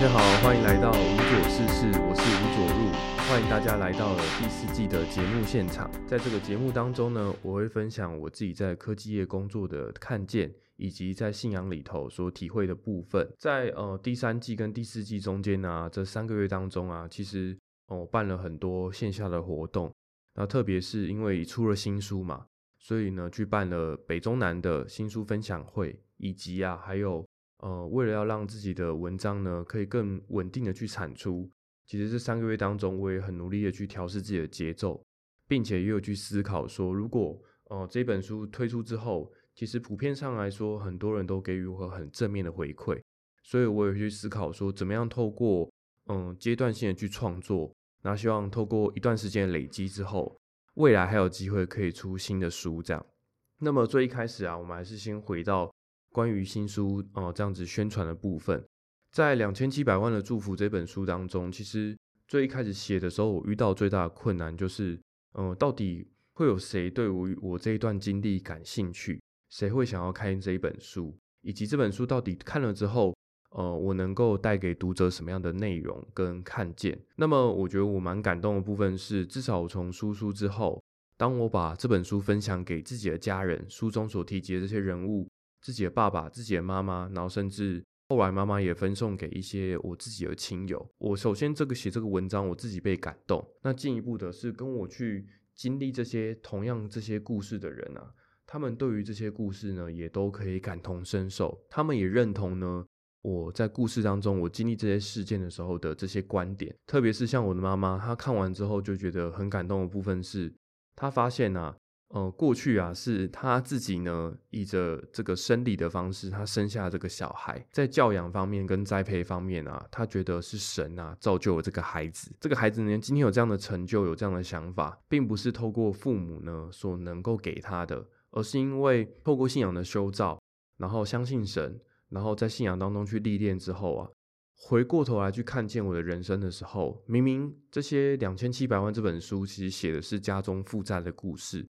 大家好，欢迎来到无左事事，我是吴左入，欢迎大家来到了第四季的节目现场。在这个节目当中呢，我会分享我自己在科技业工作的看见，以及在信仰里头所体会的部分。在呃第三季跟第四季中间呢，这三个月当中啊，其实我办了很多线下的活动，那特别是因为出了新书嘛，所以呢，去办了北中南的新书分享会，以及啊还有。呃，为了要让自己的文章呢，可以更稳定的去产出，其实这三个月当中，我也很努力的去调试自己的节奏，并且也有去思考说，如果呃这本书推出之后，其实普遍上来说，很多人都给予我很正面的回馈，所以我也去思考说，怎么样透过嗯阶段性的去创作，那希望透过一段时间累积之后，未来还有机会可以出新的书这样。那么最一开始啊，我们还是先回到。关于新书哦，这样子宣传的部分，在两千七百万的祝福这本书当中，其实最一开始写的时候，我遇到最大的困难就是，嗯，到底会有谁对我我这一段经历感兴趣？谁会想要看这一本书？以及这本书到底看了之后，呃，我能够带给读者什么样的内容跟看见？那么，我觉得我蛮感动的部分是，至少我从书书之后，当我把这本书分享给自己的家人，书中所提及的这些人物。自己的爸爸、自己的妈妈，然后甚至后来妈妈也分送给一些我自己的亲友。我首先这个写这个文章，我自己被感动。那进一步的是跟我去经历这些同样这些故事的人啊，他们对于这些故事呢，也都可以感同身受。他们也认同呢，我在故事当中我经历这些事件的时候的这些观点。特别是像我的妈妈，她看完之后就觉得很感动的部分是，她发现啊。呃，过去啊，是他自己呢，以着这个生理的方式，他生下这个小孩，在教养方面跟栽培方面啊，他觉得是神啊造就了这个孩子。这个孩子呢，今天有这样的成就，有这样的想法，并不是透过父母呢所能够给他的，而是因为透过信仰的修造，然后相信神，然后在信仰当中去历练之后啊，回过头来去看见我的人生的时候，明明这些两千七百万这本书其实写的是家中负债的故事。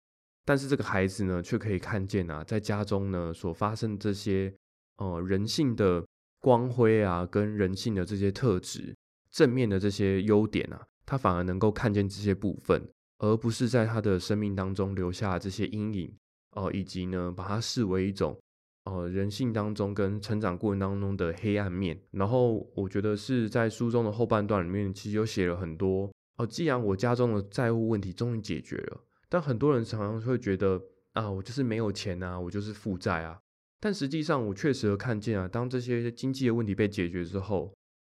但是这个孩子呢，却可以看见啊，在家中呢所发生这些呃人性的光辉啊，跟人性的这些特质，正面的这些优点啊，他反而能够看见这些部分，而不是在他的生命当中留下这些阴影哦，以及呢把它视为一种呃人性当中跟成长过程当中的黑暗面。然后我觉得是在书中的后半段里面，其实有写了很多哦，既然我家中的债务问题终于解决了。但很多人常常会觉得啊，我就是没有钱啊，我就是负债啊。但实际上，我确实看见啊，当这些经济的问题被解决之后，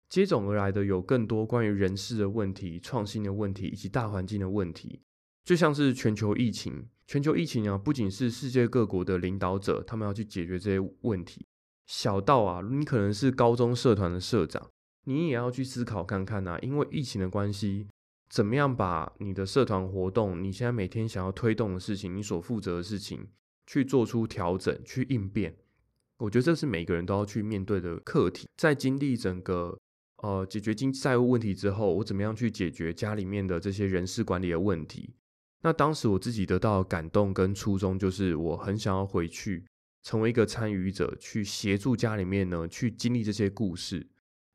接踵而来的有更多关于人事的问题、创新的问题以及大环境的问题。就像是全球疫情，全球疫情啊，不仅是世界各国的领导者他们要去解决这些问题，小到啊，你可能是高中社团的社长，你也要去思考看看呐，因为疫情的关系。怎么样把你的社团活动，你现在每天想要推动的事情，你所负责的事情，去做出调整，去应变？我觉得这是每个人都要去面对的课题。在经历整个呃解决经济债务问题之后，我怎么样去解决家里面的这些人事管理的问题？那当时我自己得到感动跟初衷，就是我很想要回去成为一个参与者，去协助家里面呢，去经历这些故事。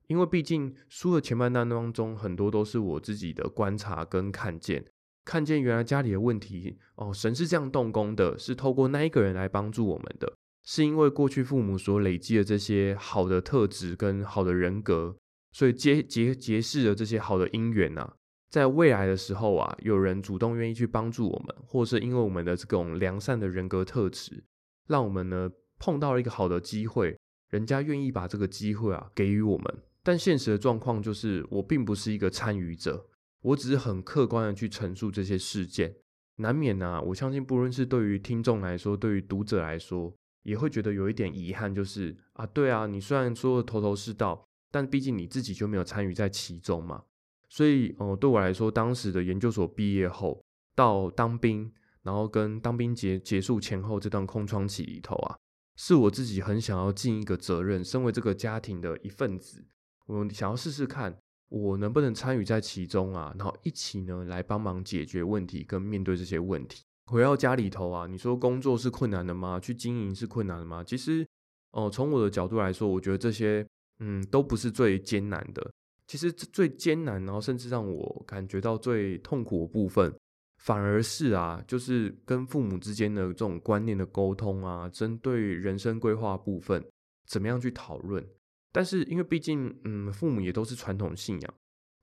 因为毕竟书的前半段当中，很多都是我自己的观察跟看见，看见原来家里的问题哦，神是这样动工的，是透过那一个人来帮助我们的，是因为过去父母所累积的这些好的特质跟好的人格，所以结结结识了这些好的姻缘呐，在未来的时候啊，有人主动愿意去帮助我们，或是因为我们的这种良善的人格特质，让我们呢碰到了一个好的机会，人家愿意把这个机会啊给予我们。但现实的状况就是，我并不是一个参与者，我只是很客观的去陈述这些事件，难免啊，我相信不论是对于听众来说，对于读者来说，也会觉得有一点遗憾，就是啊，对啊，你虽然说的头头是道，但毕竟你自己就没有参与在其中嘛。所以，哦，对我来说，当时的研究所毕业后到当兵，然后跟当兵结结束前后这段空窗期里头啊，是我自己很想要尽一个责任，身为这个家庭的一份子。我想要试试看，我能不能参与在其中啊？然后一起呢来帮忙解决问题跟面对这些问题。回到家里头啊，你说工作是困难的吗？去经营是困难的吗？其实，哦，从我的角度来说，我觉得这些嗯，都不是最艰难的。其实最艰难，然后甚至让我感觉到最痛苦的部分，反而是啊，就是跟父母之间的这种观念的沟通啊，针对人生规划部分，怎么样去讨论。但是因为毕竟，嗯，父母也都是传统信仰，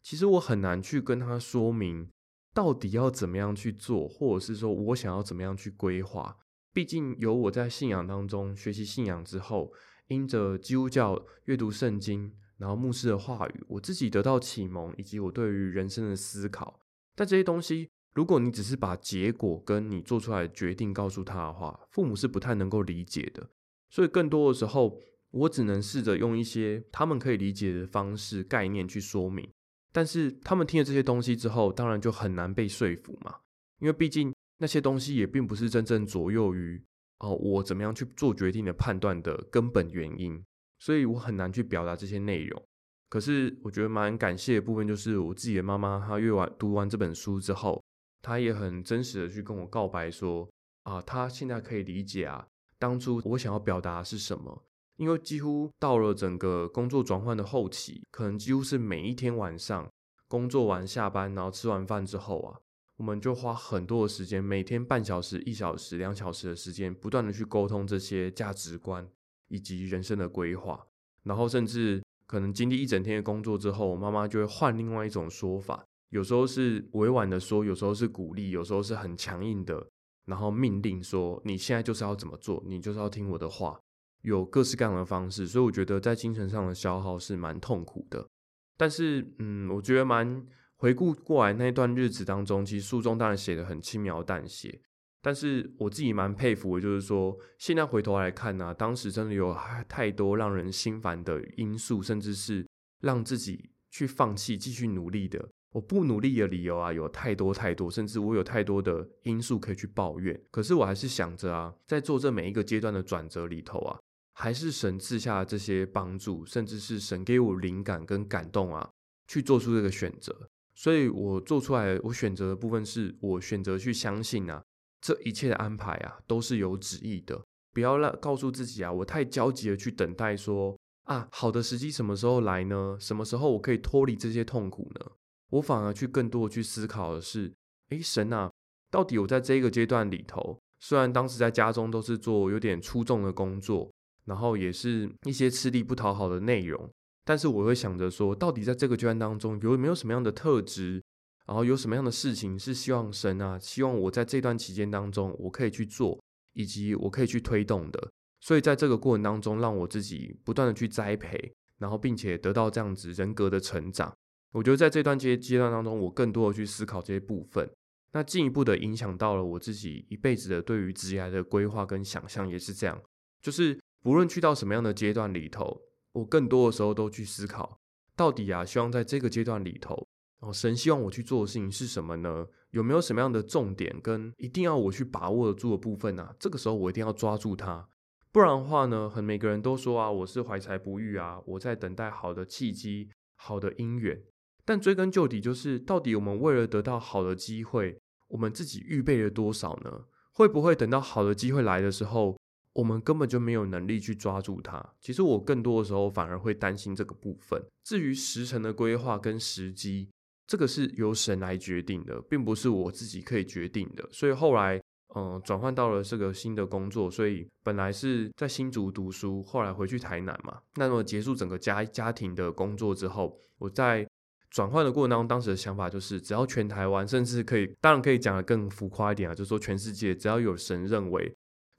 其实我很难去跟他说明到底要怎么样去做，或者是说我想要怎么样去规划。毕竟有我在信仰当中学习信仰之后，因着基督教阅读圣经。然后牧师的话语，我自己得到启蒙，以及我对于人生的思考。但这些东西，如果你只是把结果跟你做出来的决定告诉他的话，父母是不太能够理解的。所以更多的时候，我只能试着用一些他们可以理解的方式、概念去说明。但是他们听了这些东西之后，当然就很难被说服嘛。因为毕竟那些东西也并不是真正左右于哦我怎么样去做决定的判断的根本原因。所以我很难去表达这些内容，可是我觉得蛮感谢的部分就是我自己的妈妈，她阅完读完这本书之后，她也很真实的去跟我告白说啊，她现在可以理解啊，当初我想要表达是什么，因为几乎到了整个工作转换的后期，可能几乎是每一天晚上工作完下班，然后吃完饭之后啊，我们就花很多的时间，每天半小时、一小时、两小时的时间，不断的去沟通这些价值观。以及人生的规划，然后甚至可能经历一整天的工作之后，我妈妈就会换另外一种说法，有时候是委婉的说，有时候是鼓励，有时候是很强硬的，然后命令说你现在就是要怎么做，你就是要听我的话，有各式各样的方式，所以我觉得在精神上的消耗是蛮痛苦的。但是，嗯，我觉得蛮回顾过来那段日子当中，其实书中当然写的很轻描淡写。但是我自己蛮佩服的，就是说现在回头来看呢，当时真的有太多让人心烦的因素，甚至是让自己去放弃继续努力的。我不努力的理由啊，有太多太多，甚至我有太多的因素可以去抱怨。可是我还是想着啊，在做这每一个阶段的转折里头啊，还是神赐下这些帮助，甚至是神给我灵感跟感动啊，去做出这个选择。所以我做出来，我选择的部分是我选择去相信啊。这一切的安排啊，都是有旨意的。不要让告诉自己啊，我太焦急的去等待说啊，好的时机什么时候来呢？什么时候我可以脱离这些痛苦呢？我反而去更多的去思考的是，诶，神啊，到底我在这个阶段里头，虽然当时在家中都是做有点出众的工作，然后也是一些吃力不讨好的内容，但是我会想着说，到底在这个阶段当中，有没有什么样的特质？然后有什么样的事情是希望神啊，希望我在这段期间当中我可以去做，以及我可以去推动的。所以在这个过程当中，让我自己不断的去栽培，然后并且得到这样子人格的成长。我觉得在这段阶阶段当中，我更多的去思考这些部分，那进一步的影响到了我自己一辈子的对于职业的规划跟想象，也是这样。就是不论去到什么样的阶段里头，我更多的时候都去思考，到底啊，希望在这个阶段里头。哦，神希望我去做的事情是什么呢？有没有什么样的重点跟一定要我去把握住的部分呢？这个时候我一定要抓住它，不然的话呢，很每个人都说啊，我是怀才不遇啊，我在等待好的契机、好的姻缘。但追根究底，就是到底我们为了得到好的机会，我们自己预备了多少呢？会不会等到好的机会来的时候，我们根本就没有能力去抓住它？其实我更多的时候反而会担心这个部分。至于时辰的规划跟时机。这个是由神来决定的，并不是我自己可以决定的。所以后来，嗯，转换到了这个新的工作。所以本来是在新竹读书，后来回去台南嘛。那么结束整个家家庭的工作之后，我在转换的过程当中，当时的想法就是，只要全台湾，甚至可以，当然可以讲的更浮夸一点啊，就是说全世界，只要有神认为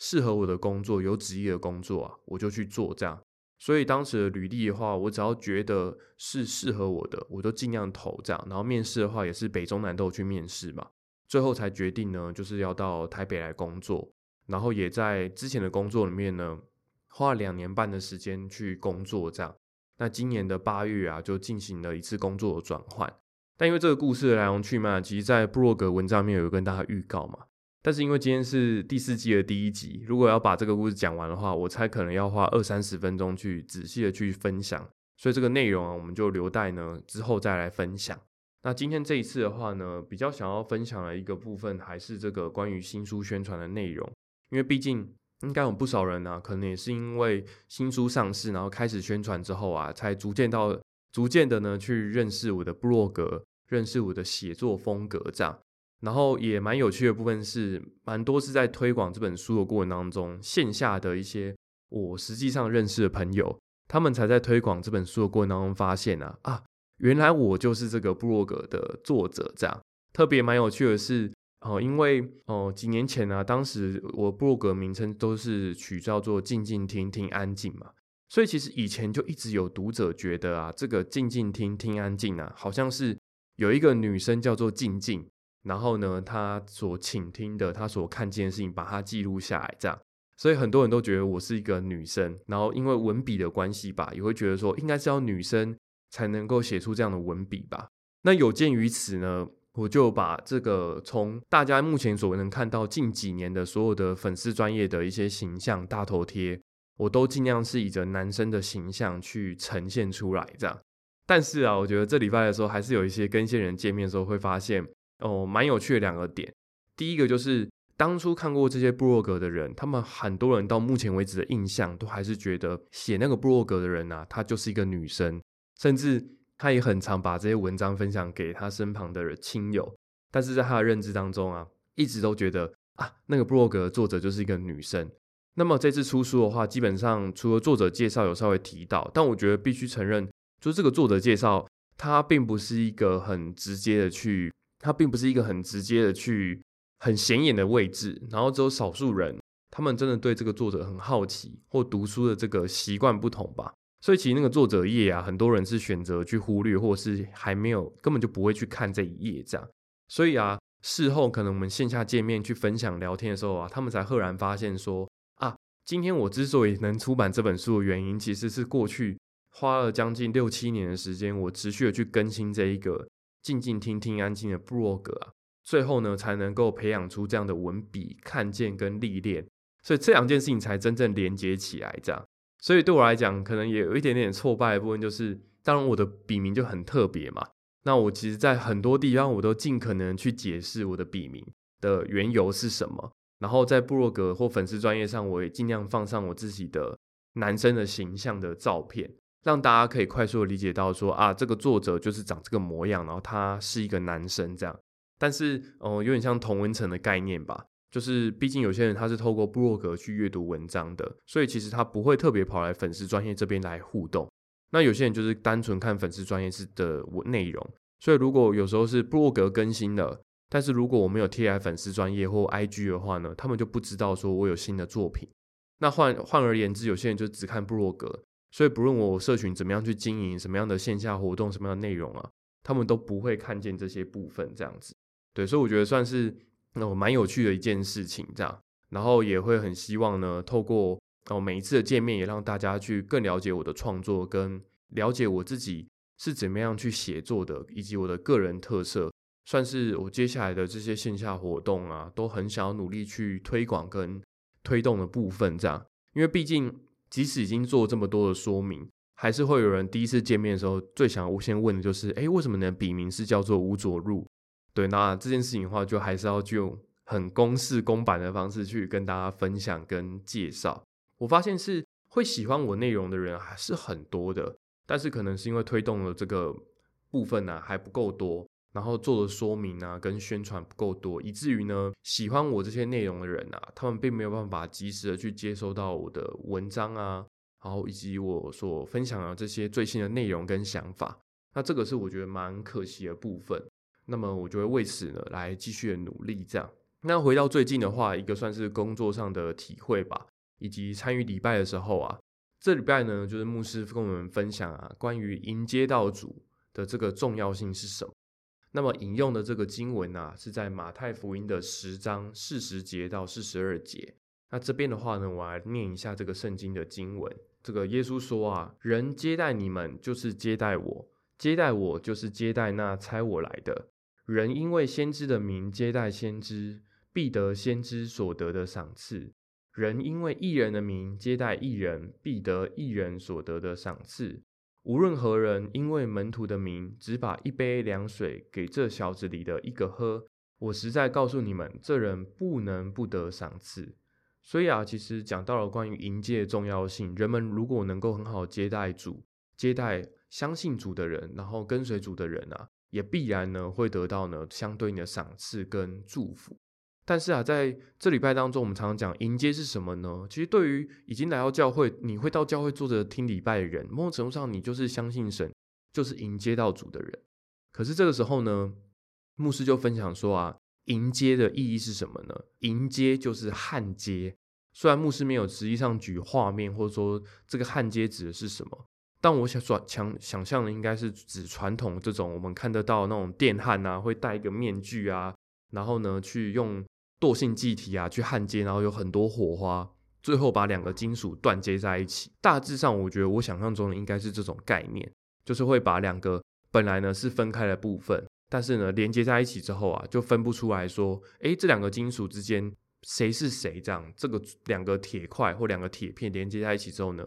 适合我的工作，有职业的工作啊，我就去做这样。所以当时的履历的话，我只要觉得是适合我的，我都尽量投这样。然后面试的话，也是北中南都有去面试嘛。最后才决定呢，就是要到台北来工作。然后也在之前的工作里面呢，花了两年半的时间去工作这样。那今年的八月啊，就进行了一次工作的转换。但因为这个故事的来龙去脉，其实在布洛格文章里面有跟大家预告嘛。但是因为今天是第四季的第一集，如果要把这个故事讲完的话，我猜可能要花二三十分钟去仔细的去分享，所以这个内容啊，我们就留待呢之后再来分享。那今天这一次的话呢，比较想要分享的一个部分，还是这个关于新书宣传的内容，因为毕竟应该有不少人呢，可能也是因为新书上市，然后开始宣传之后啊，才逐渐到逐渐的呢去认识我的部落格，认识我的写作风格这样。然后也蛮有趣的部分是，蛮多是在推广这本书的过程当中，线下的一些我实际上认识的朋友，他们才在推广这本书的过程当中发现啊啊，原来我就是这个部落格的作者这样。特别蛮有趣的是。哦，因为哦，几年前呢，当时我部落格名称都是取叫做“静静听听安静”嘛，所以其实以前就一直有读者觉得啊，这个“静静听听安静”啊，好像是有一个女生叫做静静，然后呢，他所倾听的，他所看见的事情，把它记录下来，这样，所以很多人都觉得我是一个女生，然后因为文笔的关系吧，也会觉得说，应该是要女生才能够写出这样的文笔吧。那有鉴于此呢。我就把这个从大家目前所能看到近几年的所有的粉丝专业的一些形象大头贴，我都尽量是以着男生的形象去呈现出来，这样。但是啊，我觉得这礼拜的时候，还是有一些跟一些人见面的时候，会发现哦，蛮有趣的两个点。第一个就是当初看过这些部落格的人，他们很多人到目前为止的印象，都还是觉得写那个部落格的人啊，她就是一个女生，甚至。她也很常把这些文章分享给她身旁的亲友，但是在她的认知当中啊，一直都觉得啊，那个 blog 作者就是一个女生。那么这次出书的话，基本上除了作者介绍有稍微提到，但我觉得必须承认，就这个作者介绍，他并不是一个很直接的去，它并不是一个很直接的去很显眼的位置，然后只有少数人，他们真的对这个作者很好奇，或读书的这个习惯不同吧。所以其实那个作者页啊，很多人是选择去忽略，或是还没有根本就不会去看这一页这样。所以啊，事后可能我们线下见面去分享聊天的时候啊，他们才赫然发现说啊，今天我之所以能出版这本书的原因，其实是过去花了将近六七年的时间，我持续的去更新这一个静静听听安静的布洛格啊，最后呢才能够培养出这样的文笔、看见跟历练。所以这两件事情才真正连接起来这样。所以对我来讲，可能也有一点点挫败的部分，就是当然我的笔名就很特别嘛。那我其实，在很多地方我都尽可能去解释我的笔名的缘由是什么。然后在部落格或粉丝专业上，我也尽量放上我自己的男生的形象的照片，让大家可以快速的理解到说啊，这个作者就是长这个模样，然后他是一个男生这样。但是，哦，有点像同文层的概念吧。就是，毕竟有些人他是透过部落格去阅读文章的，所以其实他不会特别跑来粉丝专业这边来互动。那有些人就是单纯看粉丝专业是的内容，所以如果有时候是部落格更新了，但是如果我没有贴来粉丝专业或 IG 的话呢，他们就不知道说我有新的作品。那换换而言之，有些人就只看部落格，所以不论我社群怎么样去经营，什么样的线下活动，什么样的内容啊，他们都不会看见这些部分这样子。对，所以我觉得算是。那我蛮有趣的一件事情，这样，然后也会很希望呢，透过哦每一次的见面，也让大家去更了解我的创作，跟了解我自己是怎么样去写作的，以及我的个人特色，算是我接下来的这些线下活动啊，都很想要努力去推广跟推动的部分，这样，因为毕竟即使已经做这么多的说明，还是会有人第一次见面的时候，最想无先问的就是，哎，为什么你的笔名是叫做吴佐入？对，那这件事情的话，就还是要用很公式公版的方式去跟大家分享跟介绍。我发现是会喜欢我内容的人还是很多的，但是可能是因为推动了这个部分呢还不够多，然后做的说明啊跟宣传不够多，以至于呢喜欢我这些内容的人啊，他们并没有办法及时的去接收到我的文章啊，然后以及我所分享的这些最新的内容跟想法。那这个是我觉得蛮可惜的部分。那么我就会为此呢来继续的努力，这样。那回到最近的话，一个算是工作上的体会吧，以及参与礼拜的时候啊，这礼拜呢就是牧师跟我们分享啊，关于迎接到主的这个重要性是什么。那么引用的这个经文啊，是在马太福音的十章四十节到四十二节。那这边的话呢，我来念一下这个圣经的经文。这个耶稣说啊，人接待你们，就是接待我；接待我，就是接待那差我来的。人因为先知的名接待先知，必得先知所得的赏赐；人因为异人的名接待异人，必得异人所得的赏赐。无论何人因为门徒的名，只把一杯凉水给这小子里的一个喝，我实在告诉你们，这人不能不得赏赐。所以啊，其实讲到了关于迎接的重要性，人们如果能够很好接待主、接待相信主的人，然后跟随主的人啊，也必然呢会得到呢相对应的赏赐跟祝福。但是啊，在这礼拜当中，我们常常讲迎接是什么呢？其实对于已经来到教会，你会到教会坐着听礼拜的人，某种程度上，你就是相信神，就是迎接到主的人。可是这个时候呢，牧师就分享说啊，迎接的意义是什么呢？迎接就是焊接。虽然牧师没有实际上举画面，或者说这个焊接指的是什么，但我想转想想象的应该是指传统这种我们看得到那种电焊啊，会戴一个面具啊，然后呢去用。惰性气体啊，去焊接，然后有很多火花，最后把两个金属断接在一起。大致上，我觉得我想象中的应该是这种概念，就是会把两个本来呢是分开的部分，但是呢连接在一起之后啊，就分不出来说，哎，这两个金属之间谁是谁这样。这个两个铁块或两个铁片连接在一起之后呢，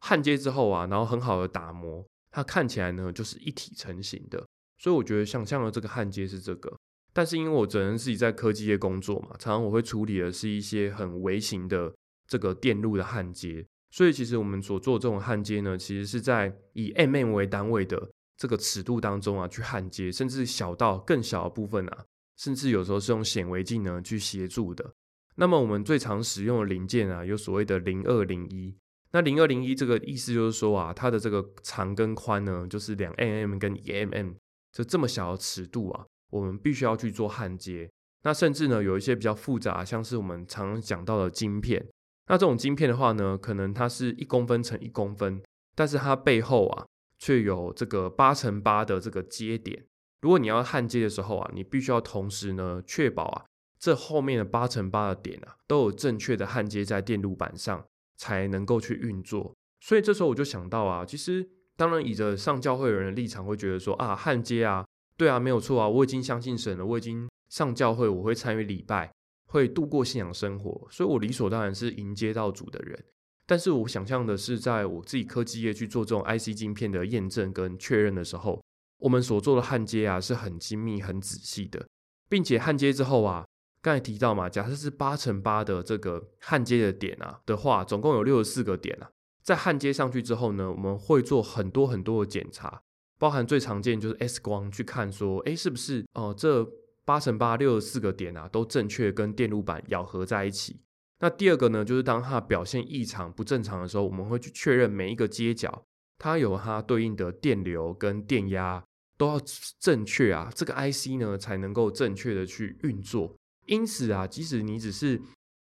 焊接之后啊，然后很好的打磨，它看起来呢就是一体成型的。所以我觉得想象的这个焊接是这个。但是因为我本人自己在科技业工作嘛，常常我会处理的是一些很微型的这个电路的焊接，所以其实我们所做这种焊接呢，其实是在以 mm 为单位的这个尺度当中啊去焊接，甚至小到更小的部分啊，甚至有时候是用显微镜呢去协助的。那么我们最常使用的零件啊，有所谓的零二零一。那零二零一这个意思就是说啊，它的这个长跟宽呢，就是两 mm 跟一 mm，就这么小的尺度啊。我们必须要去做焊接，那甚至呢有一些比较复杂，像是我们常讲到的晶片。那这种晶片的话呢，可能它是一公分乘一公分，但是它背后啊却有这个八乘八的这个接点。如果你要焊接的时候啊，你必须要同时呢确保啊这后面的八乘八的点啊都有正确的焊接在电路板上，才能够去运作。所以这时候我就想到啊，其实当然以着上教会人的立场会觉得说啊焊接啊。对啊，没有错啊，我已经相信神了，我已经上教会，我会参与礼拜，会度过信仰生活，所以我理所当然是迎接到主的人。但是我想象的是，在我自己科技业去做这种 IC 晶片的验证跟确认的时候，我们所做的焊接啊是很精密、很仔细的，并且焊接之后啊，刚才提到嘛，假设是八乘八的这个焊接的点啊的话，总共有六十四个点啊，在焊接上去之后呢，我们会做很多很多的检查。包含最常见就是 X 光去看说，哎，是不是哦？这八乘八六十四个点啊，都正确跟电路板咬合在一起。那第二个呢，就是当它表现异常不正常的时候，我们会去确认每一个接角它有它对应的电流跟电压都要正确啊，这个 IC 呢才能够正确的去运作。因此啊，即使你只是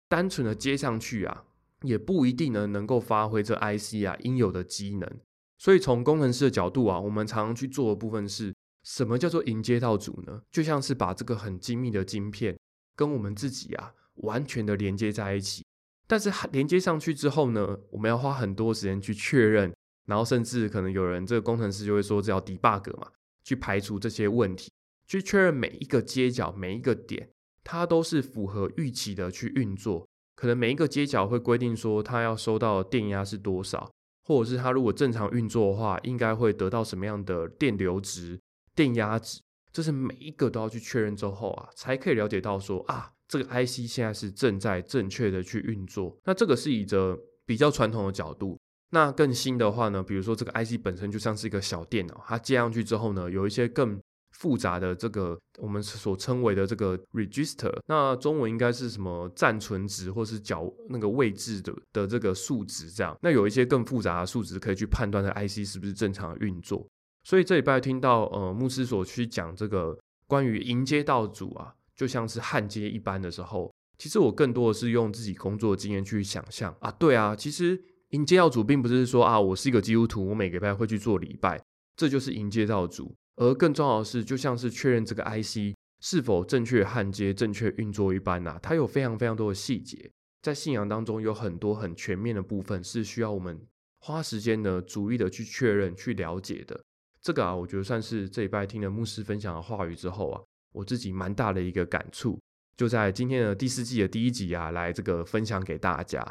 单纯的接上去啊，也不一定呢能够发挥这 IC 啊应有的机能。所以从工程师的角度啊，我们常常去做的部分是什么叫做迎接到主呢？就像是把这个很精密的晶片跟我们自己啊完全的连接在一起。但是连接上去之后呢，我们要花很多时间去确认，然后甚至可能有人这个工程师就会说，这要 debug 嘛，去排除这些问题，去确认每一个接角、每一个点，它都是符合预期的去运作。可能每一个接角会规定说，它要收到的电压是多少。或者是它如果正常运作的话，应该会得到什么样的电流值、电压值？这是每一个都要去确认之后啊，才可以了解到说啊，这个 IC 现在是正在正确的去运作。那这个是以着比较传统的角度。那更新的话呢，比如说这个 IC 本身就像是一个小电脑，它接上去之后呢，有一些更。复杂的这个我们所称为的这个 register，那中文应该是什么暂存值或是角那个位置的的这个数值这样。那有一些更复杂的数值可以去判断这 IC 是不是正常运作。所以这礼拜听到呃牧师所去讲这个关于迎接道主啊，就像是焊接一般的时候，其实我更多的是用自己工作的经验去想象啊，对啊，其实迎接道主并不是说啊我是一个基督徒，我每个礼拜会去做礼拜，这就是迎接道主。而更重要的是，就像是确认这个 IC 是否正确焊接、正确运作一般呐，它有非常非常多的细节，在信仰当中有很多很全面的部分是需要我们花时间呢，逐一的去确认、去了解的。这个啊，我觉得算是这礼拜听了牧师分享的话语之后啊，我自己蛮大的一个感触，就在今天的第四季的第一集啊，来这个分享给大家。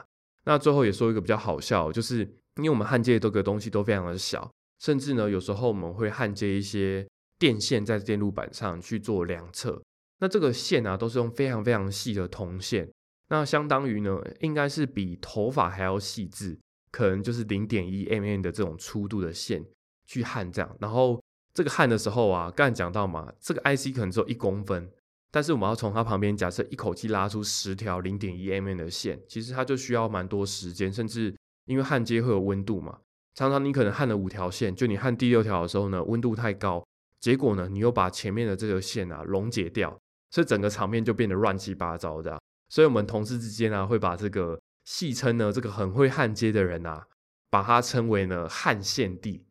那最后也说一个比较好笑，就是因为我们焊接的这个东西都非常的小。甚至呢，有时候我们会焊接一些电线在电路板上去做量测。那这个线啊，都是用非常非常细的铜线。那相当于呢，应该是比头发还要细致，可能就是零点一 mm 的这种粗度的线去焊这样。然后这个焊的时候啊，刚才讲到嘛，这个 IC 可能只有一公分，但是我们要从它旁边假设一口气拉出十条零点一 mm 的线，其实它就需要蛮多时间，甚至因为焊接会有温度嘛，常常你可能焊了五条线，就你焊第六条的时候呢，温度太高，结果呢，你又把前面的这个线啊溶解掉，所以整个场面就变得乱七八糟的。所以，我们同事之间啊，会把这个戏称呢，这个很会焊接的人啊，把它称为呢汉献帝。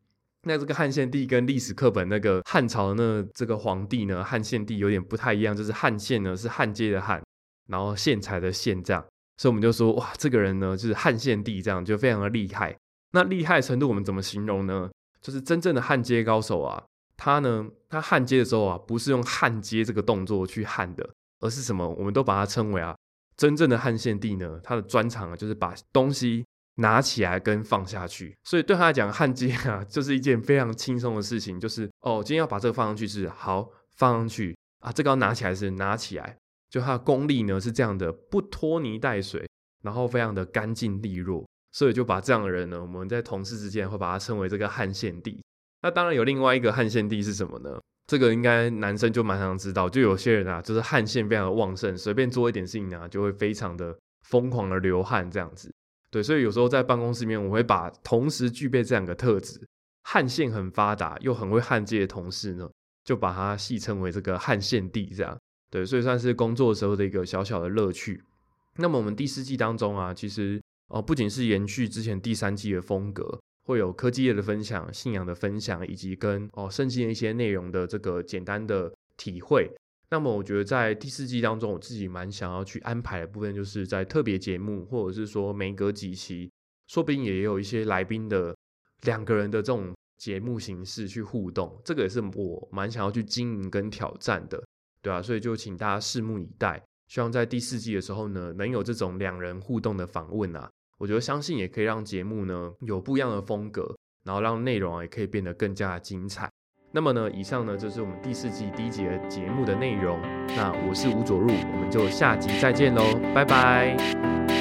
那这个汉献帝跟历史课本那个汉朝那这个皇帝呢，汉献帝有点不太一样，就是汉献呢是焊接的焊，然后线材的线这样。所以我们就说，哇，这个人呢就是汉献帝，这样就非常的厉害。那厉害程度我们怎么形容呢？就是真正的焊接高手啊，他呢，他焊接的时候啊，不是用焊接这个动作去焊的，而是什么？我们都把它称为啊。真正的汉献帝呢，他的专长啊，就是把东西拿起来跟放下去，所以对他来讲，焊接啊，就是一件非常轻松的事情。就是哦，今天要把这个放上去是好放上去啊，这个要拿起来是拿起来，就他的功力呢是这样的，不拖泥带水，然后非常的干净利落，所以就把这样的人呢，我们在同事之间会把他称为这个汉献帝。那当然有另外一个汉献帝是什么呢？这个应该男生就蛮常知道，就有些人啊，就是汗腺非常的旺盛，随便做一点事情啊，就会非常的疯狂的流汗这样子。对，所以有时候在办公室里面，我会把同时具备这两个特质，汗腺很发达又很会焊接的同事呢，就把它戏称为这个汗腺帝这样。对，所以算是工作时候的一个小小的乐趣。那么我们第四季当中啊，其实哦，不仅是延续之前第三季的风格。会有科技业的分享、信仰的分享，以及跟哦圣经的一些内容的这个简单的体会。那么，我觉得在第四季当中，我自己蛮想要去安排的部分，就是在特别节目，或者是说每隔几期，说不定也有一些来宾的两个人的这种节目形式去互动。这个也是我蛮想要去经营跟挑战的，对啊，所以就请大家拭目以待。希望在第四季的时候呢，能有这种两人互动的访问啊。我觉得相信也可以让节目呢有不一样的风格，然后让内容也可以变得更加精彩。那么呢，以上呢就是我们第四季第一节节目的内容。那我是吴佐入，我们就下集再见喽，拜拜。